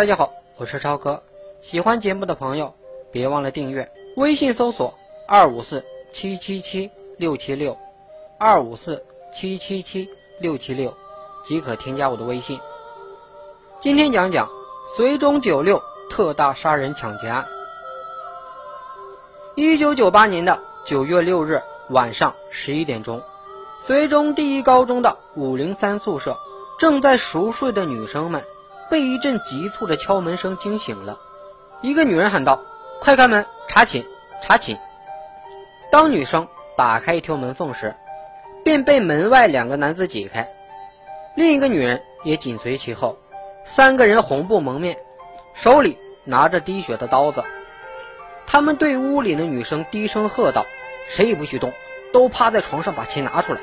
大家好，我是超哥。喜欢节目的朋友，别忘了订阅。微信搜索二五四七七七六七六，二五四七七七六七六，即可添加我的微信。今天讲讲随中九六特大杀人抢劫案。一九九八年的九月六日晚上十一点钟，随中第一高中的五零三宿舍，正在熟睡的女生们。被一阵急促的敲门声惊醒了，一个女人喊道：“快开门，查寝，查寝！”当女生打开一条门缝时，便被门外两个男子挤开，另一个女人也紧随其后。三个人红布蒙面，手里拿着滴血的刀子。他们对屋里的女生低声喝道：“谁也不许动，都趴在床上，把钱拿出来！”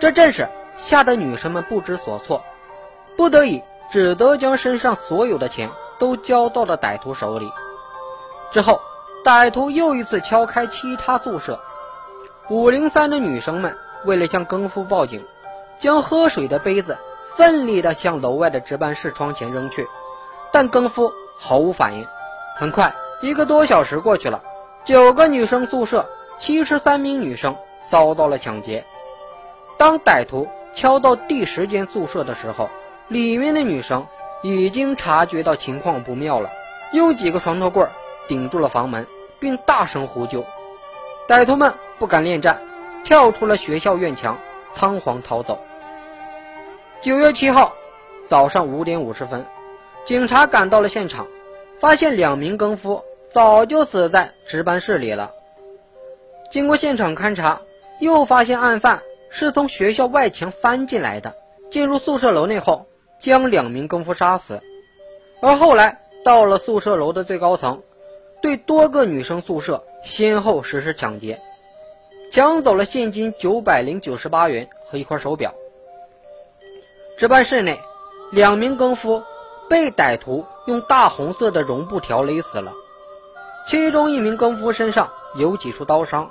这阵势吓得女生们不知所措，不得已。只得将身上所有的钱都交到了歹徒手里。之后，歹徒又一次敲开其他宿舍。五零三的女生们为了向更夫报警，将喝水的杯子奋力地向楼外的值班室窗前扔去，但更夫毫无反应。很快，一个多小时过去了，九个女生宿舍，七十三名女生遭到了抢劫。当歹徒敲到第十间宿舍的时候，里面的女生已经察觉到情况不妙了，用几个床头柜顶住了房门，并大声呼救。歹徒们不敢恋战，跳出了学校院墙，仓皇逃走。九月七号早上五点五十分，警察赶到了现场，发现两名更夫早就死在值班室里了。经过现场勘查，又发现案犯是从学校外墙翻进来的，进入宿舍楼内后。将两名更夫杀死，而后来到了宿舍楼的最高层，对多个女生宿舍先后实施抢劫，抢走了现金九百零九十八元和一块手表。值班室内，两名更夫被歹徒用大红色的绒布条勒死了，其中一名更夫身上有几处刀伤。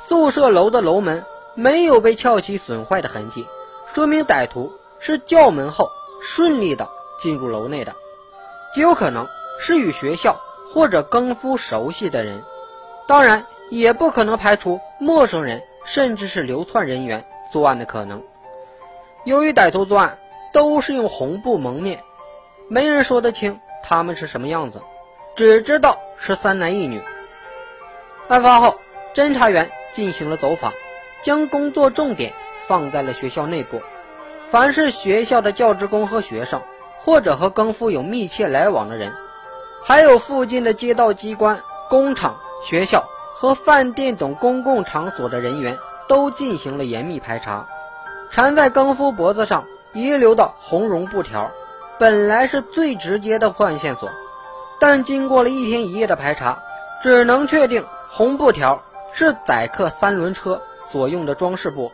宿舍楼的楼门没有被撬起损坏的痕迹，说明歹徒是叫门后。顺利的进入楼内的，极有可能是与学校或者更夫熟悉的人，当然也不可能排除陌生人甚至是流窜人员作案的可能。由于歹徒作案都是用红布蒙面，没人说得清他们是什么样子，只知道是三男一女。案发后，侦查员进行了走访，将工作重点放在了学校内部。凡是学校的教职工和学生，或者和更夫有密切来往的人，还有附近的街道机关、工厂、学校和饭店等公共场所的人员，都进行了严密排查。缠在更夫脖子上遗留的红绒布条，本来是最直接的破案线索，但经过了一天一夜的排查，只能确定红布条是载客三轮车所用的装饰布，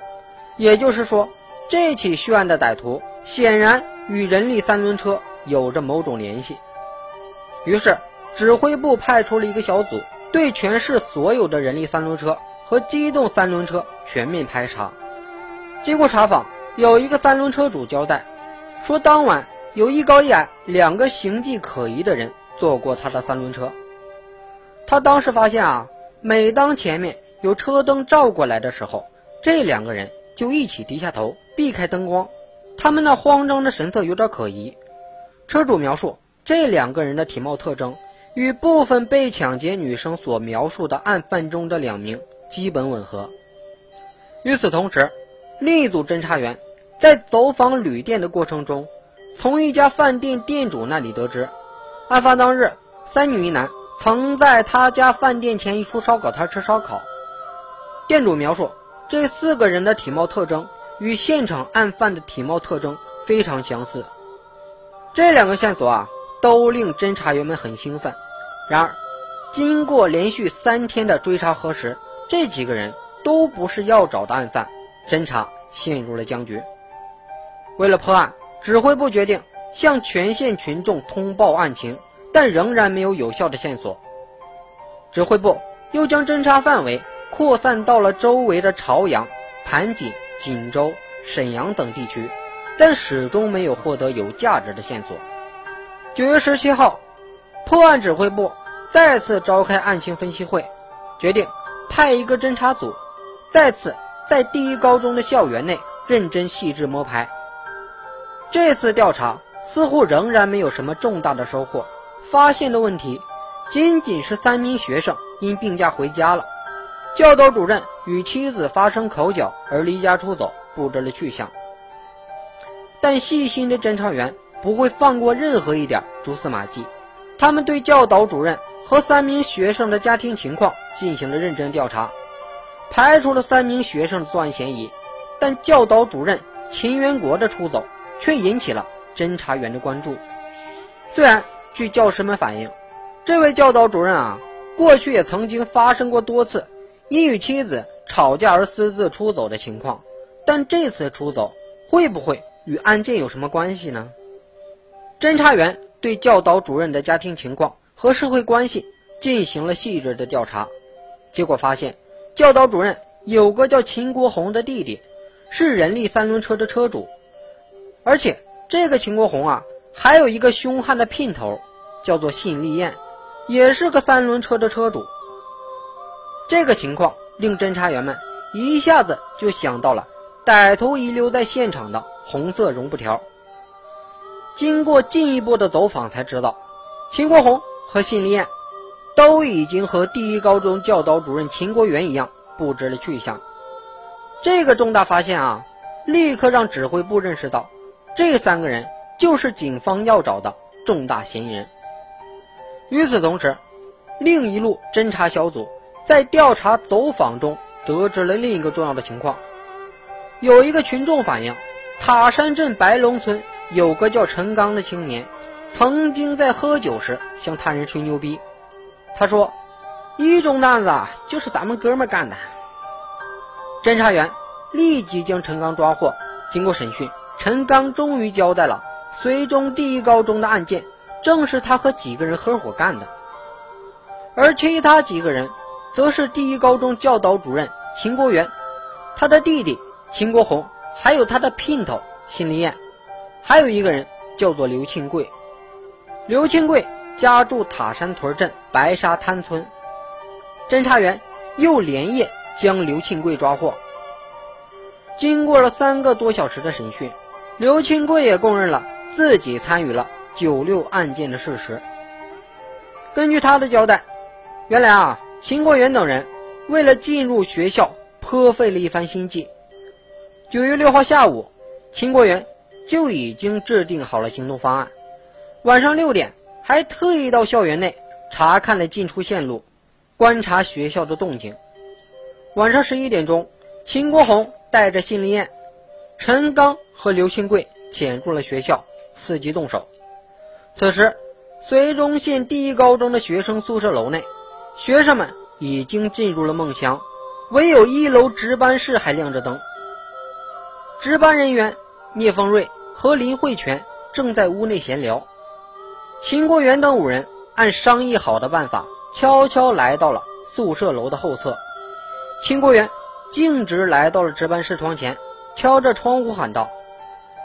也就是说。这起血案的歹徒显然与人力三轮车有着某种联系，于是指挥部派出了一个小组，对全市所有的人力三轮车和机动三轮车全面排查。经过查访，有一个三轮车主交代说，当晚有一高一矮两个形迹可疑的人坐过他的三轮车。他当时发现啊，每当前面有车灯照过来的时候，这两个人就一起低下头。避开灯光，他们那慌张的神色有点可疑。车主描述这两个人的体貌特征与部分被抢劫女生所描述的案犯中的两名基本吻合。与此同时，另一组侦查员在走访旅店的过程中，从一家饭店店主那里得知，案发当日三女一男曾在他家饭店前一处烧烤摊吃烧烤。店主描述这四个人的体貌特征。与现场案犯的体貌特征非常相似，这两个线索啊，都令侦查员们很兴奋。然而，经过连续三天的追查核实，这几个人都不是要找的案犯，侦查陷入了僵局。为了破案，指挥部决定向全县群众通报案情，但仍然没有有效的线索。指挥部又将侦查范围扩散到了周围的朝阳、盘锦。锦州、沈阳等地区，但始终没有获得有价值的线索。九月十七号，破案指挥部再次召开案情分析会，决定派一个侦查组再次在第一高中的校园内认真细致摸排。这次调查似乎仍然没有什么重大的收获，发现的问题仅仅是三名学生因病假回家了，教导主任与妻子发生口角而离家出走，不知了去向。但细心的侦查员。不会放过任何一点蛛丝马迹。他们对教导主任和三名学生的家庭情况进行了认真调查，排除了三名学生的作案嫌疑。但教导主任秦元国的出走却引起了侦查员的关注。虽然据教师们反映，这位教导主任啊，过去也曾经发生过多次因与妻子吵架而私自出走的情况，但这次出走会不会与案件有什么关系呢？侦查员对教导主任的家庭情况和社会关系进行了细致的调查，结果发现，教导主任有个叫秦国红的弟弟，是人力三轮车的车主，而且这个秦国红啊，还有一个凶悍的姘头，叫做信丽艳，也是个三轮车的车主。这个情况令侦查员们一下子就想到了歹徒遗留在现场的红色绒布条。经过进一步的走访，才知道秦国红和信立艳都已经和第一高中教导主任秦国元一样不知了去向。这个重大发现啊，立刻让指挥部认识到，这三个人就是警方要找的重大嫌疑人。与此同时，另一路侦查小组在调查走访中得知了另一个重要的情况：有一个群众反映，塔山镇白龙村。有个叫陈刚的青年，曾经在喝酒时向他人吹牛逼。他说：“一中案子就是咱们哥们干的。”侦查员立即将陈刚抓获。经过审讯，陈刚终于交代了绥中第一高中的案件正是他和几个人合伙干的，而其他几个人则是第一高中教导主任秦国元、他的弟弟秦国红，还有他的姘头辛丽艳。还有一个人叫做刘庆贵，刘庆贵家住塔山屯镇白沙滩村。侦查员又连夜将刘庆贵抓获。经过了三个多小时的审讯，刘庆贵也供认了自己参与了九六案件的事实。根据他的交代，原来啊，秦国元等人为了进入学校，颇费了一番心计。九月六号下午，秦国元。就已经制定好了行动方案。晚上六点，还特意到校园内查看了进出线路，观察学校的动静。晚上十一点钟，秦国红带着信丽艳、陈刚和刘新贵潜入了学校，伺机动手。此时，绥中县第一高中的学生宿舍楼内，学生们已经进入了梦乡，唯有一楼值班室还亮着灯。值班人员。聂风瑞和林慧泉正在屋内闲聊，秦国元等五人按商议好的办法，悄悄来到了宿舍楼的后侧。秦国元径直来到了值班室窗前，敲着窗户喊道：“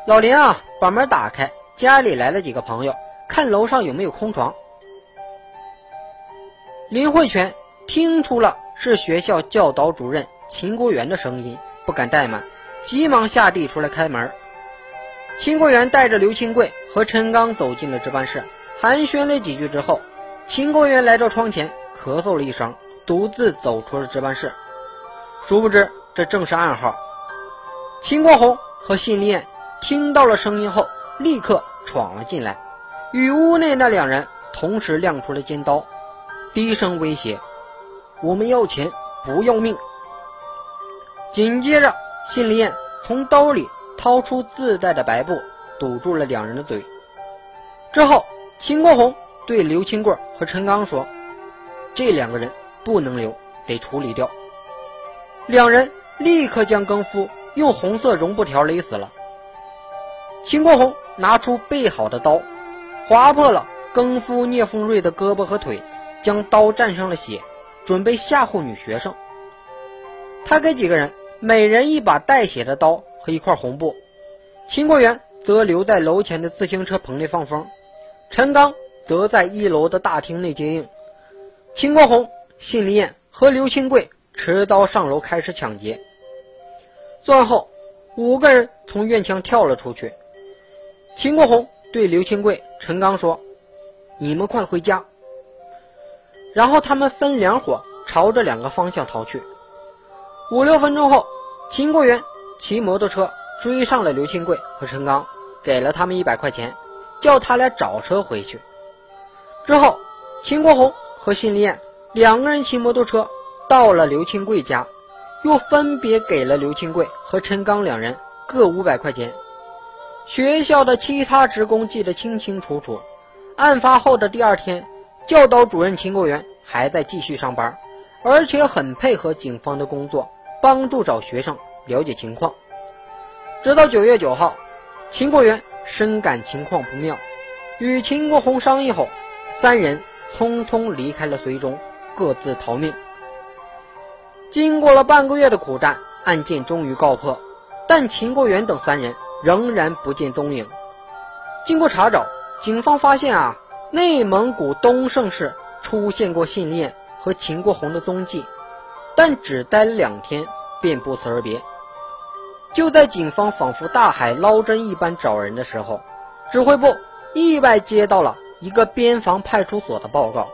老林啊，把门打开，家里来了几个朋友，看楼上有没有空床。”林慧泉听出了是学校教导主任秦国元的声音，不敢怠慢，急忙下地出来开门。秦国元带着刘清贵和陈刚走进了值班室，寒暄了几句之后，秦国元来到窗前，咳嗽了一声，独自走出了值班室。殊不知，这正是暗号。秦国红和信立艳听到了声音后，立刻闯了进来，与屋内那两人同时亮出了尖刀，低声威胁：“我们要钱，不要命。”紧接着，信丽艳从兜里。掏出自带的白布，堵住了两人的嘴。之后，秦国红对刘清贵和陈刚说：“这两个人不能留，得处理掉。”两人立刻将更夫用红色绒布条勒死了。秦国红拿出备好的刀，划破了更夫聂凤瑞的胳膊和腿，将刀沾上了血，准备吓唬女学生。他给几个人每人一把带血的刀。和一块红布，秦国元则留在楼前的自行车棚内放风。陈刚则在一楼的大厅内接应。秦国红、信立艳和刘清贵持刀上楼开始抢劫。作案后，五个人从院墙跳了出去。秦国红对刘清贵、陈刚说：“你们快回家。”然后他们分两伙朝着两个方向逃去。五六分钟后，秦国元骑摩托车追上了刘清贵和陈刚，给了他们一百块钱，叫他俩找车回去。之后，秦国红和辛丽艳两个人骑摩托车到了刘清贵家，又分别给了刘清贵和陈刚两人各五百块钱。学校的其他职工记得清清楚楚。案发后的第二天，教导主任秦国元还在继续上班，而且很配合警方的工作。帮助找学生了解情况，直到九月九号，秦国元深感情况不妙，与秦国红商议后，三人匆匆离开了绥中，各自逃命。经过了半个月的苦战，案件终于告破，但秦国元等三人仍然不见踪影。经过查找，警方发现啊，内蒙古东胜市出现过信恋和秦国红的踪迹。但只待了两天，便不辞而别。就在警方仿佛大海捞针一般找人的时候，指挥部意外接到了一个边防派出所的报告。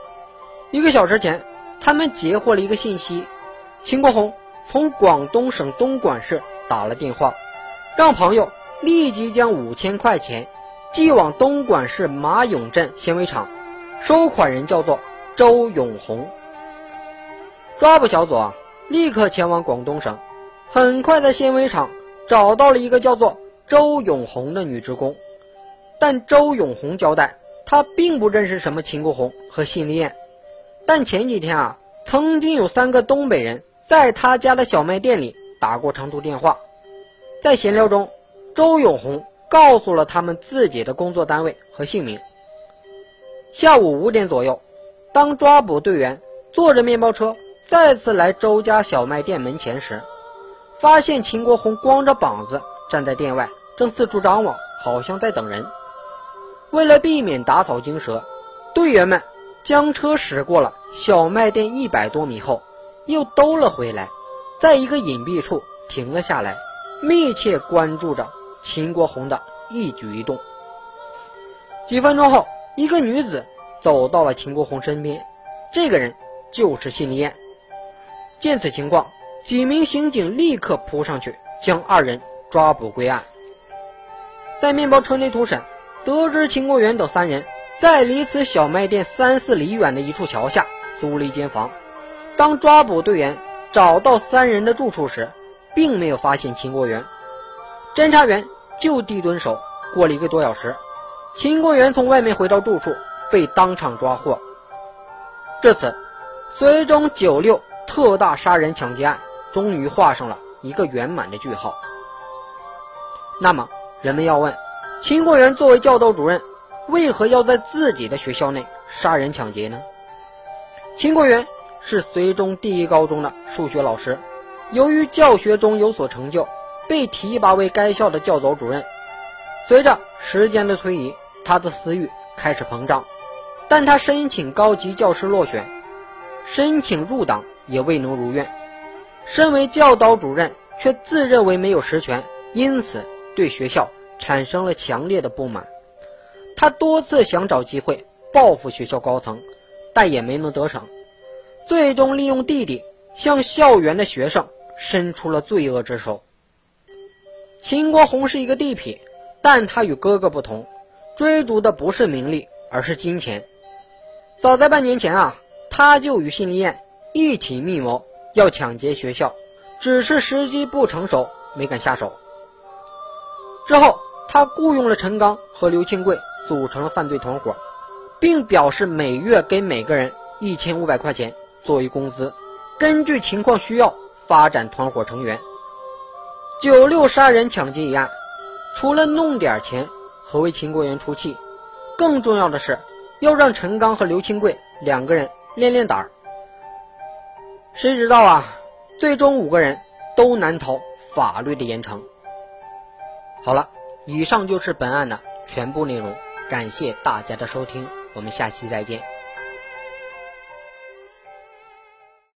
一个小时前，他们截获了一个信息：秦国红从广东省东莞市打了电话，让朋友立即将五千块钱寄往东莞市马涌镇纤维厂，收款人叫做周永红。抓捕小组啊，立刻前往广东省，很快在纤维厂找到了一个叫做周永红的女职工。但周永红交代，她并不认识什么秦国红和信立艳。但前几天啊，曾经有三个东北人在他家的小卖店里打过长途电话。在闲聊中，周永红告诉了他们自己的工作单位和姓名。下午五点左右，当抓捕队员坐着面包车。再次来周家小卖店门前时，发现秦国红光着膀子站在店外，正四处张望，好像在等人。为了避免打草惊蛇，队员们将车驶过了小卖店一百多米后，又兜了回来，在一个隐蔽处停了下来，密切关注着秦国红的一举一动。几分钟后，一个女子走到了秦国红身边，这个人就是信丽艳。见此情况，几名刑警立刻扑上去，将二人抓捕归案。在面包车内突审，得知秦国元等三人在离此小卖店三四里远的一处桥下租了一间房。当抓捕队员找到三人的住处时，并没有发现秦国元。侦查员就地蹲守，过了一个多小时，秦国元从外面回到住处，被当场抓获。至此，绥中九六。特大杀人抢劫案终于画上了一个圆满的句号。那么，人们要问：秦国元作为教导主任，为何要在自己的学校内杀人抢劫呢？秦国元是绥中第一高中的数学老师，由于教学中有所成就，被提拔为该校的教导主任。随着时间的推移，他的私欲开始膨胀，但他申请高级教师落选，申请入党。也未能如愿，身为教导主任，却自认为没有实权，因此对学校产生了强烈的不满。他多次想找机会报复学校高层，但也没能得逞，最终利用弟弟向校园的学生伸出了罪恶之手。秦国红是一个地痞，但他与哥哥不同，追逐的不是名利，而是金钱。早在半年前啊，他就与信丽艳。一起密谋要抢劫学校，只是时机不成熟，没敢下手。之后，他雇佣了陈刚和刘清贵，组成了犯罪团伙，并表示每月给每个人一千五百块钱作为工资，根据情况需要发展团伙成员。九六杀人抢劫一案，除了弄点钱和为秦国元出气，更重要的是要让陈刚和刘清贵两个人练练胆儿。谁知道啊，最终五个人都难逃法律的严惩。好了，以上就是本案的全部内容。感谢大家的收听，我们下期再见。